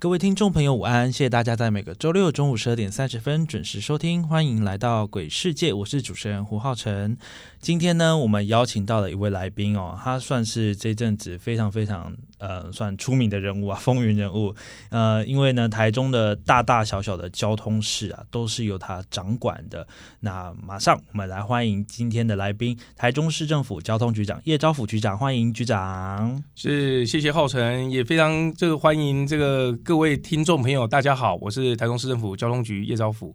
各位听众朋友，午安！谢谢大家在每个周六中午十二点三十分准时收听，欢迎来到《鬼世界》，我是主持人胡浩辰。今天呢，我们邀请到了一位来宾哦，他算是这阵子非常非常呃，算出名的人物啊，风云人物。呃，因为呢，台中的大大小小的交通事啊，都是由他掌管的。那马上我们来欢迎今天的来宾，台中市政府交通局长叶昭甫局长，欢迎局长。是，谢谢浩辰，也非常这个欢迎这个。各位听众朋友，大家好，我是台中市政府交通局叶昭甫。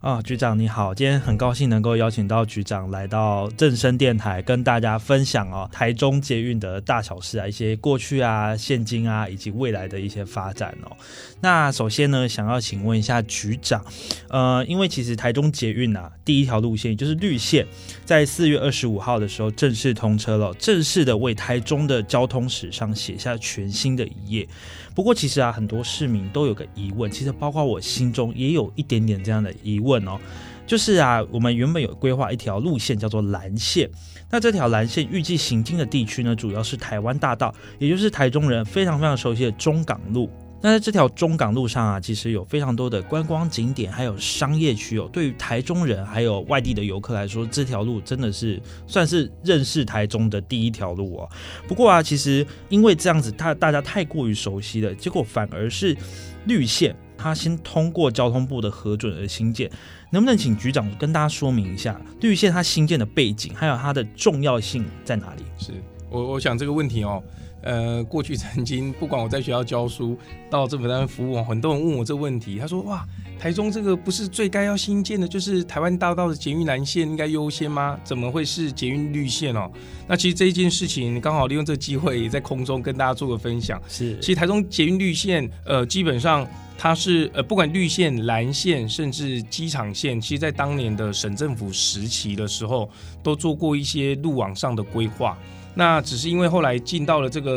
啊，局长你好，今天很高兴能够邀请到局长来到正声电台，跟大家分享哦台中捷运的大小事啊，一些过去啊、啊现今啊，以及未来的一些发展哦。那首先呢，想要请问一下局长，呃，因为其实台中捷运啊，第一条路线就是绿线，在四月二十五号的时候正式通车了，正式的为台中的交通史上写下全新的一页。不过，其实啊，很多市民都有个疑问，其实包括我心中也有一点点这样的疑问哦，就是啊，我们原本有规划一条路线叫做蓝线，那这条蓝线预计行经的地区呢，主要是台湾大道，也就是台中人非常非常熟悉的中港路。那在这条中港路上啊，其实有非常多的观光景点，还有商业区哦。对于台中人还有外地的游客来说，这条路真的是算是认识台中的第一条路哦。不过啊，其实因为这样子，他大家太过于熟悉了，结果反而是绿线，它先通过交通部的核准而新建。能不能请局长跟大家说明一下绿线它新建的背景，还有它的重要性在哪里？是我我想这个问题哦。呃，过去曾经不管我在学校教书，到政府单位服务，很多人问我这个问题。他说：“哇，台中这个不是最该要新建的，就是台湾大道的捷运蓝线应该优先吗？怎么会是捷运绿线哦？”那其实这一件事情刚好利用这个机会，也在空中跟大家做个分享。是，其实台中捷运绿线，呃，基本上它是呃，不管绿线、蓝线，甚至机场线，其实在当年的省政府时期的时候，都做过一些路网上的规划。那只是因为后来进到了这个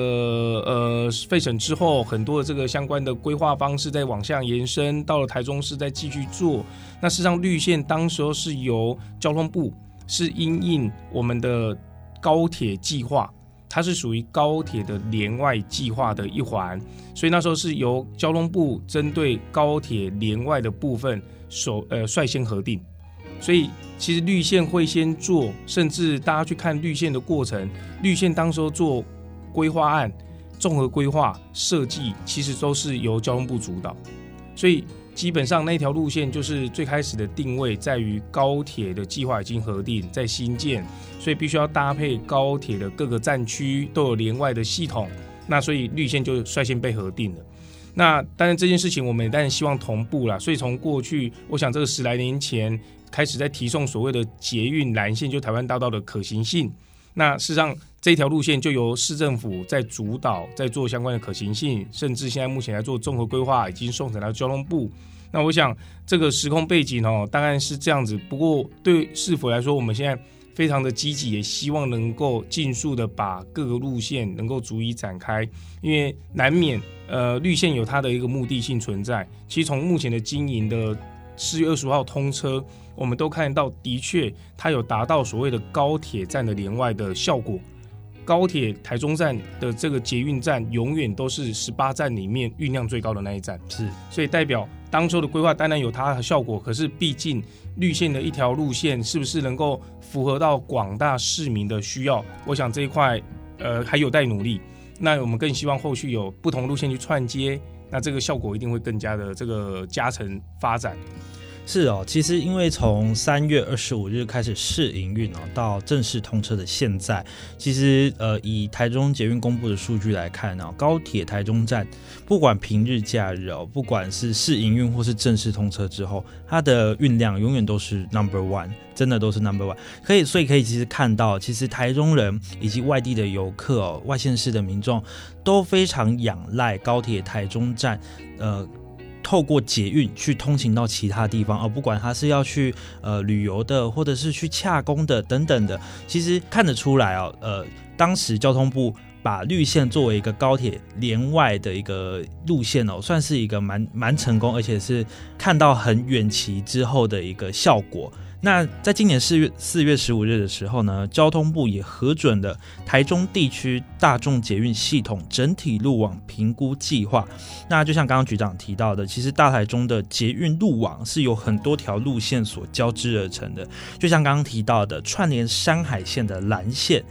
呃费省之后，很多的这个相关的规划方式在往下延伸，到了台中市再继续做。那事实上绿线当时候是由交通部是因应我们的高铁计划，它是属于高铁的连外计划的一环，所以那时候是由交通部针对高铁连外的部分首呃率先核定。所以其实绿线会先做，甚至大家去看绿线的过程，绿线当时候做规划案、综合规划设计，其实都是由交通部主导。所以基本上那条路线就是最开始的定位在于高铁的计划已经核定在新建，所以必须要搭配高铁的各个站区都有连外的系统，那所以绿线就率先被核定了。那当然这件事情我们也当然希望同步了，所以从过去我想这个十来年前。开始在提送所谓的捷运蓝线，就台湾大道的可行性。那事实上，这条路线就由市政府在主导，在做相关的可行性，甚至现在目前来做综合规划，已经送审到交通部。那我想，这个时空背景哦，当然是这样子。不过，对是否来说，我们现在非常的积极，也希望能够尽速的把各个路线能够逐一展开，因为难免呃绿线有它的一个目的性存在。其实从目前的经营的四月二十五号通车。我们都看到，的确，它有达到所谓的高铁站的连外的效果。高铁台中站的这个捷运站，永远都是十八站里面运量最高的那一站。是，所以代表当初的规划当然有它的效果。可是，毕竟绿线的一条路线，是不是能够符合到广大市民的需要？我想这一块，呃，还有待努力。那我们更希望后续有不同路线去串接，那这个效果一定会更加的这个加成发展。是哦，其实因为从三月二十五日开始试营运哦，到正式通车的现在，其实呃，以台中捷运公布的数据来看呢，高铁台中站不管平日假日哦，不管是试营运或是正式通车之后，它的运量永远都是 number one，真的都是 number one。可以，所以可以其实看到，其实台中人以及外地的游客哦，外县市的民众都非常仰赖高铁台中站，呃。透过捷运去通行到其他地方，而不管他是要去呃旅游的，或者是去洽公的等等的，其实看得出来哦，呃，当时交通部把绿线作为一个高铁连外的一个路线哦，算是一个蛮蛮成功，而且是看到很远期之后的一个效果。那在今年四月四月十五日的时候呢，交通部也核准了台中地区大众捷运系统整体路网评估计划。那就像刚刚局长提到的，其实大台中的捷运路网是有很多条路线所交织而成的，就像刚刚提到的串联山海线的蓝线。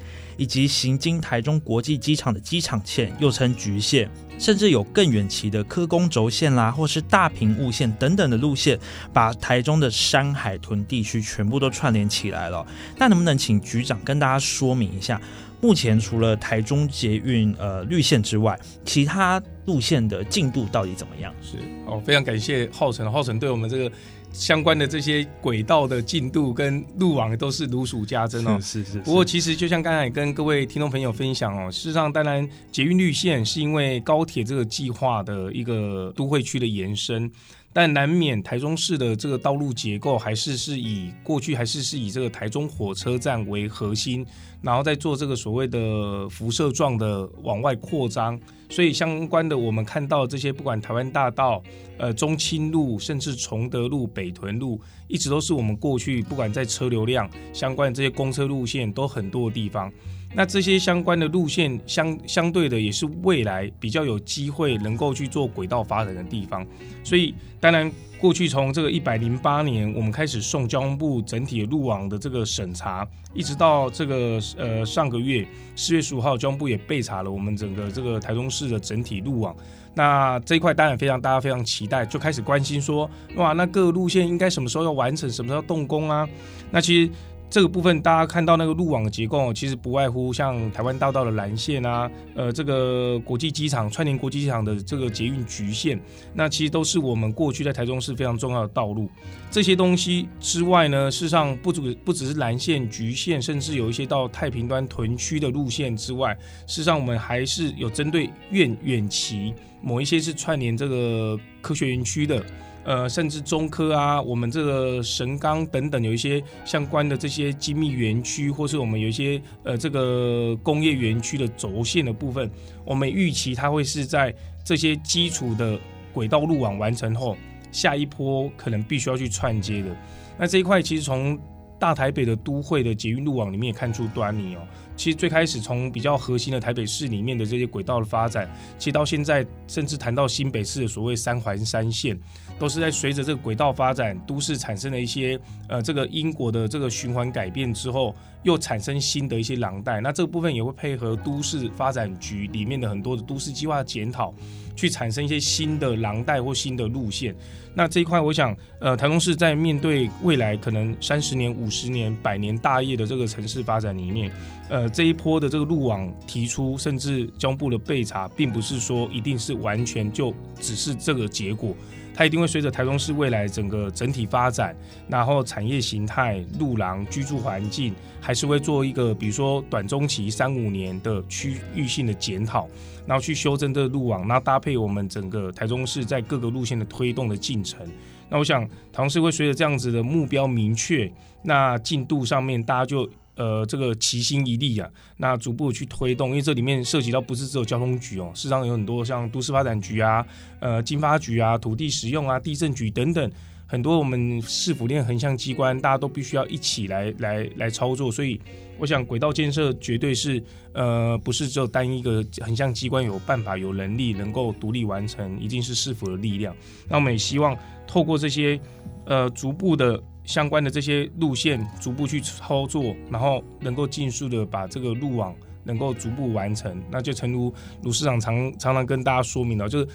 以及行经台中国际机场的机场线，又称局线，甚至有更远期的科工轴线啦，或是大屏雾线等等的路线，把台中的山海屯地区全部都串联起来了。那能不能请局长跟大家说明一下，目前除了台中捷运呃绿线之外，其他路线的进度到底怎么样？是哦，非常感谢浩辰，浩辰对我们这个。相关的这些轨道的进度跟路网都是如数家珍哦。是是。不过其实就像刚才跟各位听众朋友分享哦，事实上当然捷运绿线是因为高铁这个计划的一个都会区的延伸。但难免台中市的这个道路结构还是是以过去还是是以这个台中火车站为核心，然后再做这个所谓的辐射状的往外扩张，所以相关的我们看到这些不管台湾大道、呃中清路，甚至崇德路、北屯路，一直都是我们过去不管在车流量相关的这些公车路线都很多的地方。那这些相关的路线相相对的也是未来比较有机会能够去做轨道发展的地方，所以当然过去从这个一百零八年我们开始送交通部整体路网的这个审查，一直到这个呃上个月四月十五号交通部也备查了我们整个这个台中市的整体路网，那这一块当然非常大家非常期待，就开始关心说哇那各路线应该什么时候要完成，什么时候动工啊？那其实。这个部分大家看到那个路网的结构，其实不外乎像台湾大道的蓝线啊，呃，这个国际机场串联国际机场的这个捷运局线，那其实都是我们过去在台中市非常重要的道路。这些东西之外呢，事实上不只不只是蓝线、局线，甚至有一些到太平端屯区的路线之外，事实上我们还是有针对远远期某一些是串联这个科学园区的。呃，甚至中科啊，我们这个神钢等等，有一些相关的这些精密园区，或是我们有一些呃这个工业园区的轴线的部分，我们预期它会是在这些基础的轨道路网完成后，下一波可能必须要去串接的。那这一块其实从大台北的都会的捷运路网里面也看出端倪哦。其实最开始从比较核心的台北市里面的这些轨道的发展，其实到现在甚至谈到新北市的所谓三环三线。都是在随着这个轨道发展，都市产生了一些呃这个因果的这个循环改变之后，又产生新的一些廊带。那这个部分也会配合都市发展局里面的很多的都市计划检讨，去产生一些新的廊带或新的路线。那这一块，我想呃台中市在面对未来可能三十年、五十年、百年大业的这个城市发展里面，呃这一波的这个路网提出，甚至交部的备查，并不是说一定是完全就只是这个结果。它一定会随着台中市未来整个整体发展，然后产业形态、路廊、居住环境，还是会做一个，比如说短中期三五年的区域性的检讨，然后去修正这个路网，那搭配我们整个台中市在各个路线的推动的进程。那我想，台中市会随着这样子的目标明确，那进度上面大家就。呃，这个齐心一力啊，那逐步去推动，因为这里面涉及到不是只有交通局哦，事实上有很多像都市发展局啊、呃经发局啊、土地使用啊、地震局等等，很多我们市府链横向机关，大家都必须要一起来来来操作，所以我想轨道建设绝对是呃不是只有单一个横向机关有办法有能力能够独立完成，一定是市府的力量。那我们也希望透过这些呃逐步的。相关的这些路线逐步去操作，然后能够尽速的把这个路网能够逐步完成，那就诚如卢市长常常常跟大家说明了，就是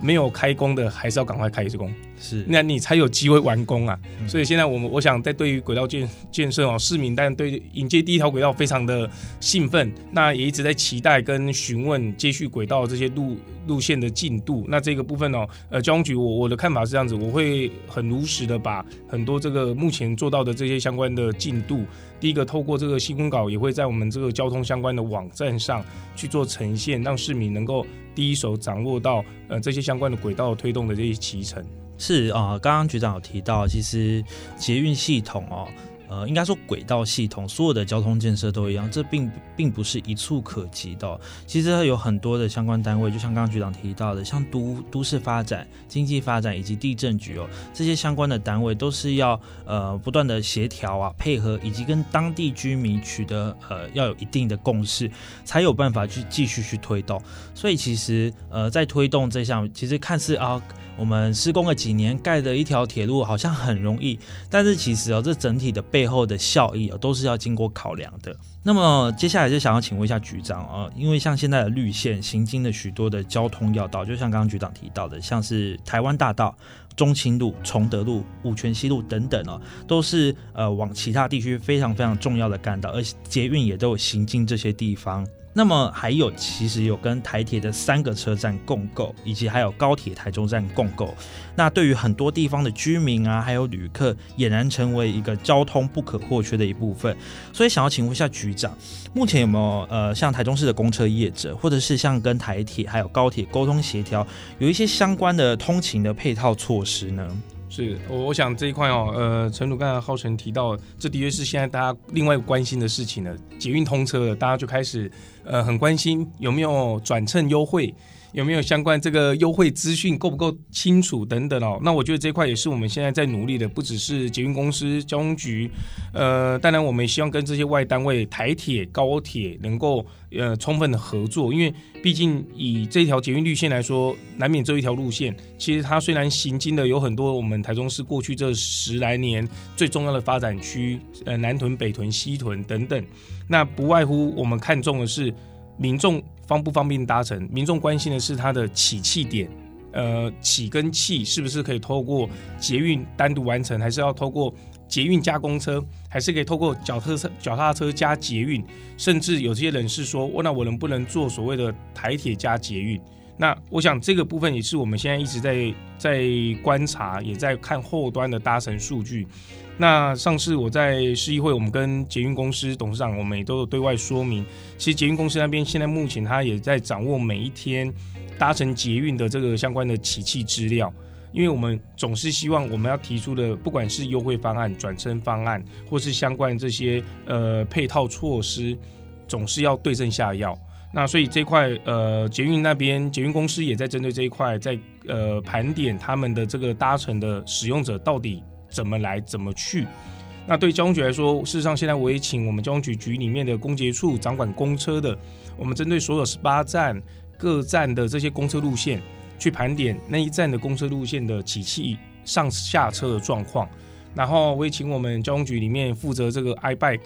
没有开工的还是要赶快开工。是那你才有机会完工啊。嗯所以现在我们我想在对于轨道建建设哦，市民当然对迎接第一条轨道非常的兴奋，那也一直在期待跟询问接续轨道这些路路线的进度。那这个部分哦，呃，交通局我我的看法是这样子，我会很如实的把很多这个目前做到的这些相关的进度，第一个透过这个新闻稿也会在我们这个交通相关的网站上去做呈现，让市民能够第一手掌握到呃这些相关的轨道推动的这些骑程。是啊、刚刚局长有提到，其实捷运系统哦。呃，应该说轨道系统，所有的交通建设都一样，这并并不是一触可及的、其实它有很多的相关单位，就像刚刚局长提到的，像都都市发展、经济发展以及地震局哦，这些相关的单位都是要呃不断的协调啊、配合，以及跟当地居民取得呃要有一定的共识，才有办法去继续去推动。所以其实呃在推动这项，其实看似啊。我们施工了几年，盖的一条铁路好像很容易，但是其实哦，这整体的背背后的效益啊，都是要经过考量的。那么接下来就想要请问一下局长啊、因为像现在的绿线行经的许多的交通要道，就像刚刚局长提到的，像是台湾大道、中清路、崇德路、五权西路等等哦，都是呃往其他地区非常非常重要的干道，而捷运也都有行经这些地方。那么还有，其实有跟台铁的三个车站共购，以及还有高铁台中站共购。那对于很多地方的居民啊，还有旅客，俨然成为一个交通不可或缺的一部分。所以想要请问一下局长，目前有没有呃像台中市的公车业者，或者是像跟台铁还有高铁沟通协调，有一些相关的通勤的配套措施呢？是我我想这一块哦，呃，陈鲁刚才浩辰提到，这的确是现在大家另外关心的事情了。捷运通车了，大家就开始呃很关心有没有转乘优惠，有没有相关这个优惠资讯够不够清楚等等哦。那我觉得这块也是我们现在在努力的，不只是捷运公司、交通局，呃，当然我们也希望跟这些外单位、台铁、高铁能够呃充分的合作，因为毕竟以这条捷运绿线来说，难免这一条路线，其实它虽然行经的有很多我们台中市过去这十来年最重要的发展区，呃，南屯、北屯、西屯等等，那不外乎我们看重的是民众方不方便搭乘，民众关心的是它的起气点。呃，起跟气是不是可以透过捷运单独完成，还是要透过捷运加公车，还是可以透过脚踏车、脚踏车加捷运？甚至有些人是说，哦那我能不能做所谓的台铁加捷运？那我想这个部分也是我们现在一直在在观察，也在看后端的搭乘数据。那上次我在市议会，我们跟捷运公司董事长，我们也都有对外说明，其实捷运公司那边现在目前他也在掌握每一天搭乘捷运的这个相关的起讫资料。因为我们总是希望我们要提出的，不管是优惠方案、转乘方案，或是相关这些呃配套措施，总是要对症下药。那所以这块呃，捷运那边捷运公司也在针对这一块，在呃盘点他们的这个搭乘的使用者到底怎么来怎么去。那对交通局来说，事实上现在我也请我们交通局局里面的公捷处掌管公车的，我们针对所有十八站各站的这些公车路线，去盘点那一站的公车路线的起讫上下车的状况。然后我也请我们交通局里面负责这个 iBike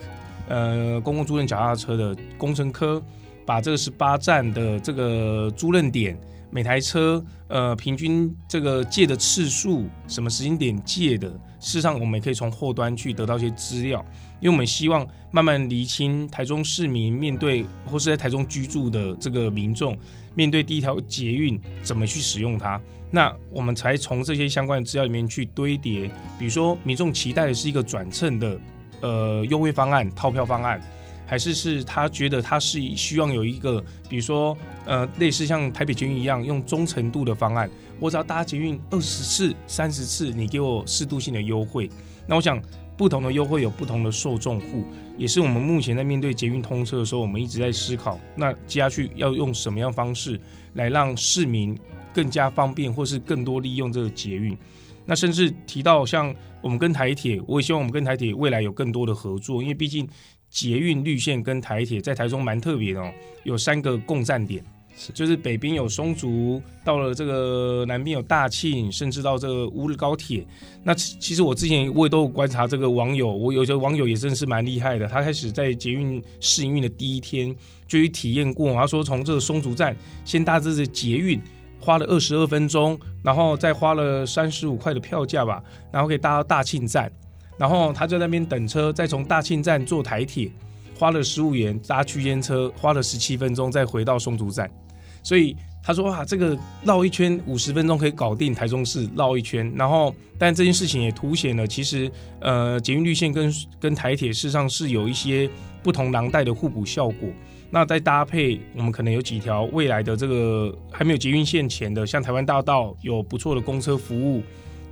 呃公共租赁脚踏车的工程科，把这个十八站的这个租赁点。每台车，呃，平均这个借的次数，什么时间点借的，事实上我们也可以从后端去得到一些资料，因为我们希望慢慢厘清台中市民面对或是在台中居住的这个民众，面对第一条捷运怎么去使用它，那我们才从这些相关的资料里面去堆叠，比如说民众期待的是一个转乘的呃优惠方案、套票方案。还是是他觉得他是希望有一个，比如说，呃，类似像台北捷运一样，用忠诚度的方案，我只要搭捷运二十次、三十次，你给我适度性的优惠。那我想，不同的优惠有不同的受众户，也是我们目前在面对捷运通车的时候，我们一直在思考，那接下去要用什么样方式来让市民更加方便，或是更多利用这个捷运。那甚至提到像我们跟台铁，我也希望我们跟台铁未来有更多的合作，因为毕竟。捷运绿线跟台铁在台中蛮特别的哦，有三个共站点，就是北边有松竹，到了这个南边有大庆，甚至到这个乌日高铁。那其实我之前我也都有观察这个网友，我有些网友也真的是蛮厉害的，他开始在捷运试营运的第一天就去体验过，他说从这个松竹站先搭这个捷运。花了二十二分钟，然后再花了三十五块的票价吧，然后可以搭到大庆站，然后他在那边等车，再从大庆站坐台铁，花了十五元搭区间车，花了十七分钟再回到松竹站，所以。他说：“哇，这个绕一圈五十分钟可以搞定台中市绕一圈，然后，但这件事情也凸显了其实，呃，捷运绿线跟跟台铁事实上是有一些不同廊带的互补效果。那再搭配，我们可能有几条未来的这个还没有捷运线前的，像台湾大道有不错的公车服务，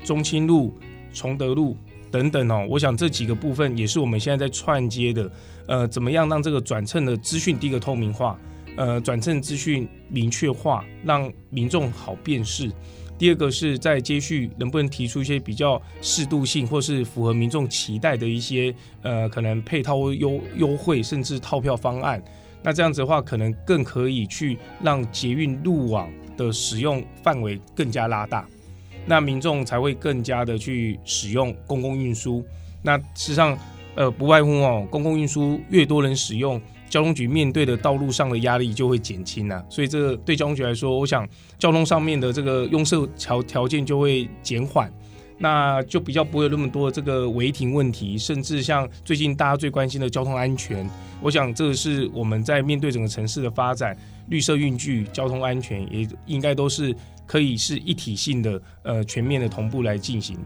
中清路、崇德路等等哦。我想这几个部分也是我们现在在串接的，呃，怎么样让这个转乘的资讯第一个透明化。”呃，转乘资讯明确化，让民众好辨识。第二个是在接续能不能提出一些比较适度性或是符合民众期待的一些呃可能配套优优惠，甚至套票方案。那这样子的话，可能更可以去让捷运路网的使用范围更加拉大，那民众才会更加的去使用公共运输。那事实上，呃，不外乎哦，公共运输越多人使用。交通局面对的道路上的压力就会减轻了，所以这个对交通局来说，我想交通上面的这个拥设条条件就会减缓，那就比较不会有那么多这个违停问题，甚至像最近大家最关心的交通安全，我想这是我们在面对整个城市的发展，绿色运具、交通安全也应该都是。可以是一体性的，呃，全面的同步来进行。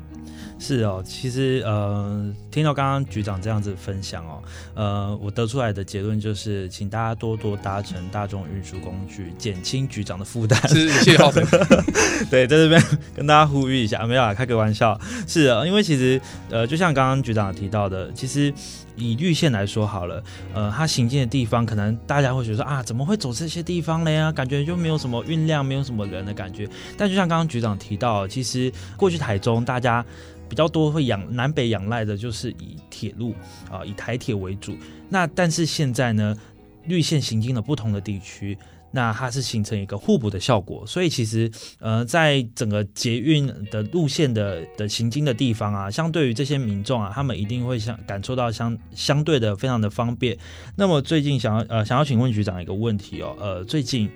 是哦，其实呃，听到刚刚局长这样子分享哦，呃，我得出来的结论就是，请大家多多搭乘大众运输工具，减轻局长的负担。是，谢谢浩飞。对，在这边跟大家呼吁一下，没有啊，开个玩笑。是啊，因为其实呃，就像刚刚局长提到的，其实。以绿线来说好了，呃，它行进的地方，可能大家会觉得啊，怎么会走这些地方了呀？感觉就没有什么运量，没有什么人的感觉。但就像刚刚局长提到，其实过去台中大家比较多会仰南北仰赖的就是以铁路啊，以台铁为主。那但是现在呢，绿线行进了不同的地区。那它是形成一个互补的效果，所以其实呃，在整个捷运的路线的的行经的地方啊，相对于这些民众啊，他们一定会相感受到相相对的非常的方便。那么最近想要呃想要请问局长一个问题哦，呃，最近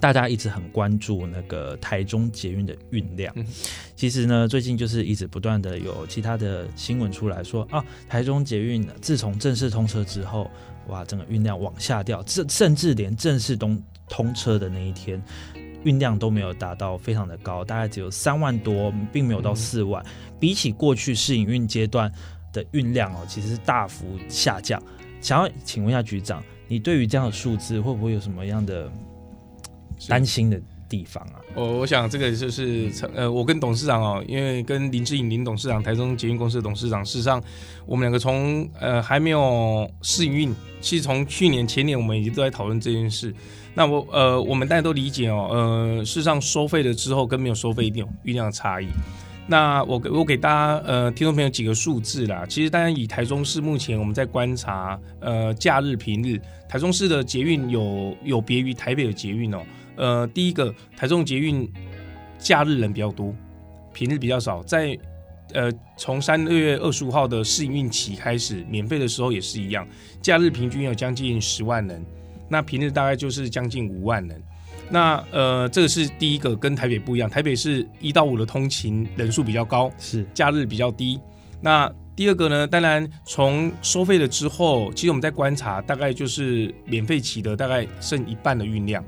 大家一直很关注那个台中捷运的运量，其实呢，最近就是一直不断的有其他的新闻出来说啊，台中捷运自从正式通车之后，哇，整个运量往下掉，甚甚至连正式通通车的那一天，运量都没有达到非常的高，大概只有三万多，并没有到四万。比起过去试营运阶段的运量哦，其实是大幅下降。想要请问一下局长，你对于这样的数字会不会有什么样的担心的地方啊？我我想这个就是呃，我跟董事长哦，因为跟林志颖林董事长，台中捷运公司的董事长，事实上我们两个从呃还没有试营运，其实从去年前年我们已经都在讨论这件事。那我呃，我们大家都理解哦，呃，事实上收费了之后跟没有收费一定有运量的差异。那我给我给大家呃听众朋友几个数字啦，其实大家以台中市目前我们在观察，呃，假日平日台中市的捷运有有别于台北的捷运哦，呃，第一个台中捷运假日人比较多，平日比较少，在呃从三月二十五号的试营运起开始免费的时候也是一样，假日平均有将近十万人。那平日大概就是将近五万人，那呃，这个是第一个跟台北不一样，台北是一到五的通勤人数比较高，是假日比较低。那第二个呢，当然从收费了之后，其实我们在观察，大概就是免费骑的大概剩一半的运量，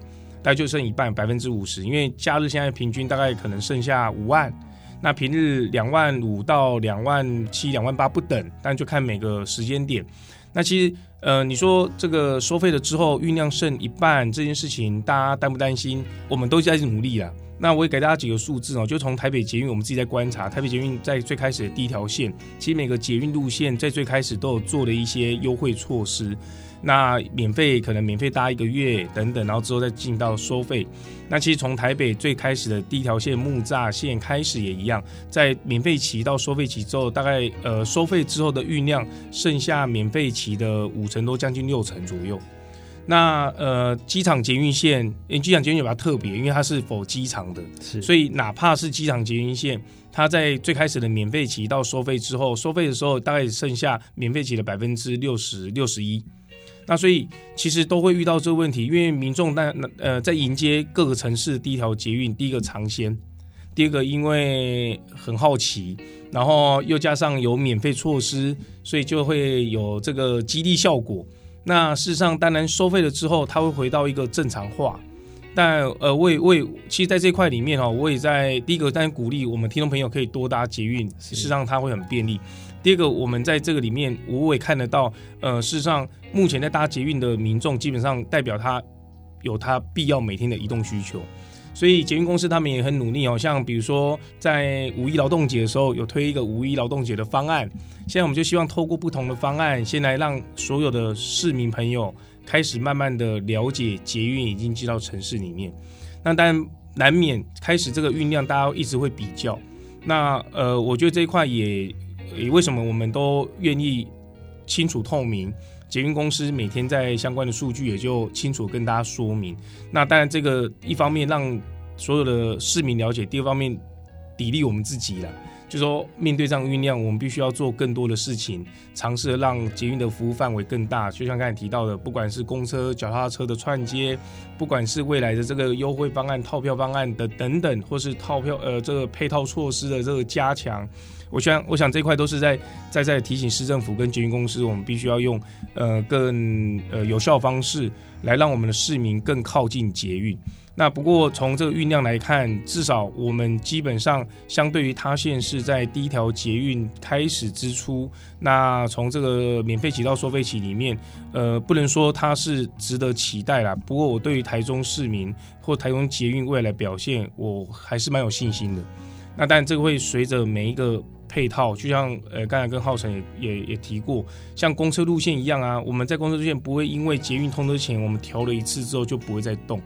大概就剩一半，百分之五十。因为假日现在平均大概可能剩下五万，那平日两万五到两万七、两万八不等，但就看每个时间点。那其实，呃，你说这个收费了之后运量剩一半这件事情，大家担不担心？我们都在努力了。那我也给大家几个数字哦，就从台北捷运，我们自己在观察，台北捷运在最开始的第一条线，其实每个捷运路线在最开始都有做了一些优惠措施。那免费可能免费搭一个月等等，然后之后再进到收费。那其实从台北最开始的第一条线木栅线开始也一样，在免费期到收费期之后，大概呃收费之后的运量剩下免费期的五成多，将近六成左右。那呃机场捷运线，因为机场捷运比较特别，因为它是否机场的，是所以哪怕是机场捷运线，它在最开始的免费期到收费之后，收费的时候大概剩下免费期的百分之六十六十一。那所以其实都会遇到这个问题，因为民众在呃在迎接各个城市第一条捷运，第一个尝鲜，第二个因为很好奇，然后又加上有免费措施，所以就会有这个激励效果。那事实上，当然收费了之后，它会回到一个正常化。但呃，我也我也其实在这块里面哈，我也在第一个当然鼓励我们听众朋友可以多搭捷运，事实上它会很便利。第二个，我们在这个里面，我也看得到，呃，事实上目前在搭捷运的民众，基本上代表他有他必要每天的移动需求。所以捷运公司他们也很努力哦，像比如说在五一劳动节的时候有推一个五一劳动节的方案，现在我们就希望透过不同的方案，先来让所有的市民朋友开始慢慢的了解捷运已经进到城市里面。那当然难免开始这个运量，大家一直会比较。那呃，我觉得这一块也为什么我们都愿意清楚透明。捷运公司每天在相关的数据也就清楚跟大家说明。那当然，这个一方面让所有的市民了解，第二方面砥砺我们自己了。就说面对这样运量，我们必须要做更多的事情，尝试让捷运的服务范围更大。就像刚才提到的，不管是公车、脚踏车的串接，不管是未来的这个优惠方案、套票方案的等等，或是套票呃这个配套措施的这个加强。我想，我想这块都是在在在提醒市政府跟捷运公司，我们必须要用呃更呃有效方式来让我们的市民更靠近捷运。那不过从这个运量来看，至少我们基本上相对于他县是在第一条捷运开始之初。那从这个免费起到收费起里面，呃，不能说它是值得期待啦。不过我对于台中市民或台中捷运未来表现，我还是蛮有信心的。那当然这个会随着每一个。配套就像呃，刚才跟浩辰也也也提过，像公车路线一样啊，我们在公车路线不会因为捷运通车前我们调了一次之后就不会再动。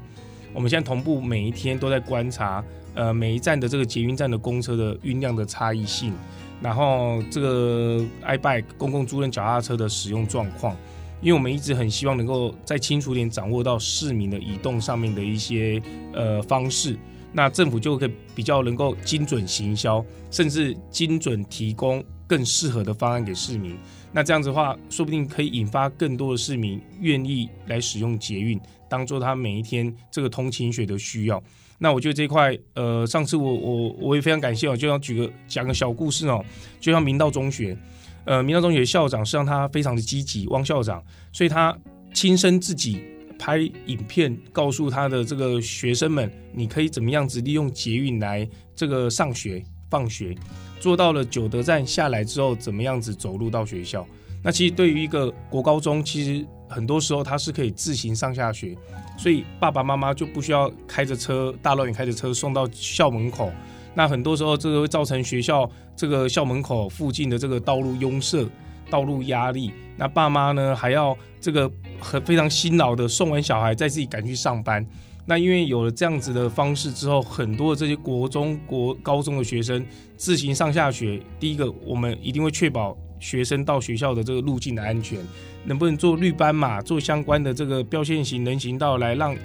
我们现在同步每一天都在观察，呃，每一站的这个捷运站的公车的运量的差异性，然后这个 iBike 公共租赁脚踏车的使用状况，因为我们一直很希望能够再清楚点掌握到市民的移动上面的一些呃方式。那政府就可以比较能够精准行销，甚至精准提供更适合的方案给市民。那这样子的话，说不定可以引发更多的市民愿意来使用捷运，当做他每一天这个通勤学的需要。那我觉得这块，呃，上次我我我也非常感谢哦，就要举个讲个小故事哦，就像明道中学，呃，明道中学校长是让他非常的积极，汪校长，所以他亲身自己。拍影片告诉他的这个学生们，你可以怎么样子利用捷运来这个上学、放学，做到了九德站下来之后，怎么样子走路到学校？那其实对于一个国高中，其实很多时候他是可以自行上下学，所以爸爸妈妈就不需要开着车，大老远开着车送到校门口。那很多时候这个会造成学校这个校门口附近的这个道路拥塞。道路压力，那爸妈呢还要这个很非常辛劳的送完小孩，再自己赶去上班。那因为有了这样子的方式之后，很多这些国中国高中的学生自行上下学，第一个我们一定会确保学生到学校的这个路径的安全，能不能做绿斑马，做相关的这个标线型人行道来让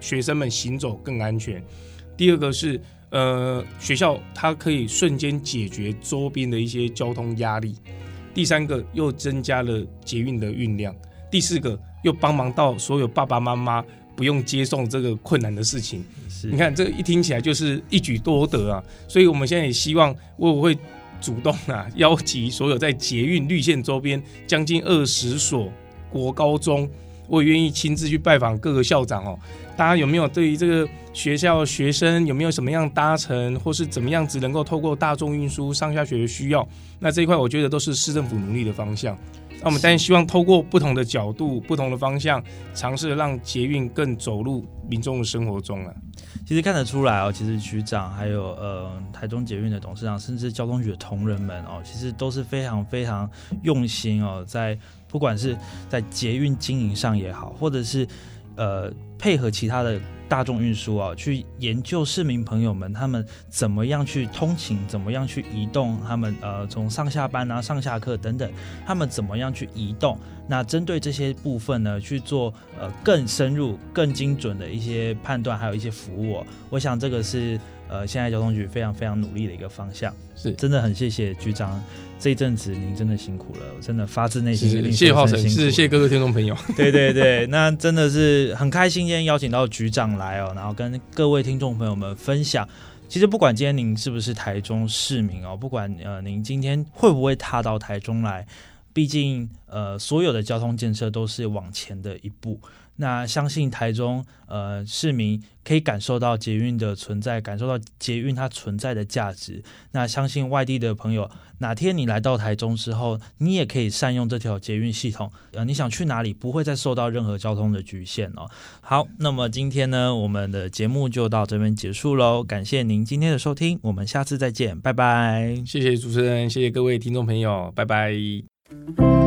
学生们行走更安全。第二个是呃学校它可以瞬间解决周边的一些交通压力。第三个又增加了捷运的运量，第四个又帮忙到所有爸爸妈妈不用接送这个困难的事情。你看这一听起来就是一举多得啊！所以我们现在也希望我会主动啊邀集所有在捷运绿线周边将近二十所国高中，我也愿意亲自去拜访各个校长哦。大家有没有对于这个学校学生有没有什么样搭乘，或是怎么样子能够透过大众运输上下学的需要？那这一块我觉得都是市政府努力的方向。那我们当然希望透过不同的角度、不同的方向，尝试让捷运更走入民众的生活中啊。其实看得出来哦，其实局长还有呃台中捷运的董事长，甚至交通局的同仁们哦，其实都是非常非常用心哦，在不管是在捷运经营上也好，或者是呃配合其他的。大众运输啊，去研究市民朋友们他们怎么样去通勤，怎么样去移动，他们呃从上下班啊、上下课等等，他们怎么样去移动？那针对这些部分呢，去做呃更深入、更精准的一些判断，还有一些服务。我想这个是呃现在交通局非常非常努力的一个方向。是真的很谢谢局长这一阵子您真的辛苦了，我真的发自内心是跟您谢谢浩辰，是谢谢各位听众朋友。对对对，那真的是很开心，今天邀请到局长来哦，然后跟各位听众朋友们分享。其实不管今天您是不是台中市民哦，不管呃您今天会不会踏到台中来，毕竟呃所有的交通建设都是往前的一步。那相信台中呃市民可以感受到捷运的存在，感受到捷运它存在的价值。那相信外地的朋友，哪天你来到台中之后，你也可以善用这条捷运系统。呃，你想去哪里，不会再受到任何交通的局限哦。好，那么今天呢，我们的节目就到这边结束喽。感谢您今天的收听，我们下次再见，拜拜。谢谢主持人，谢谢各位听众朋友，拜拜。Thank you.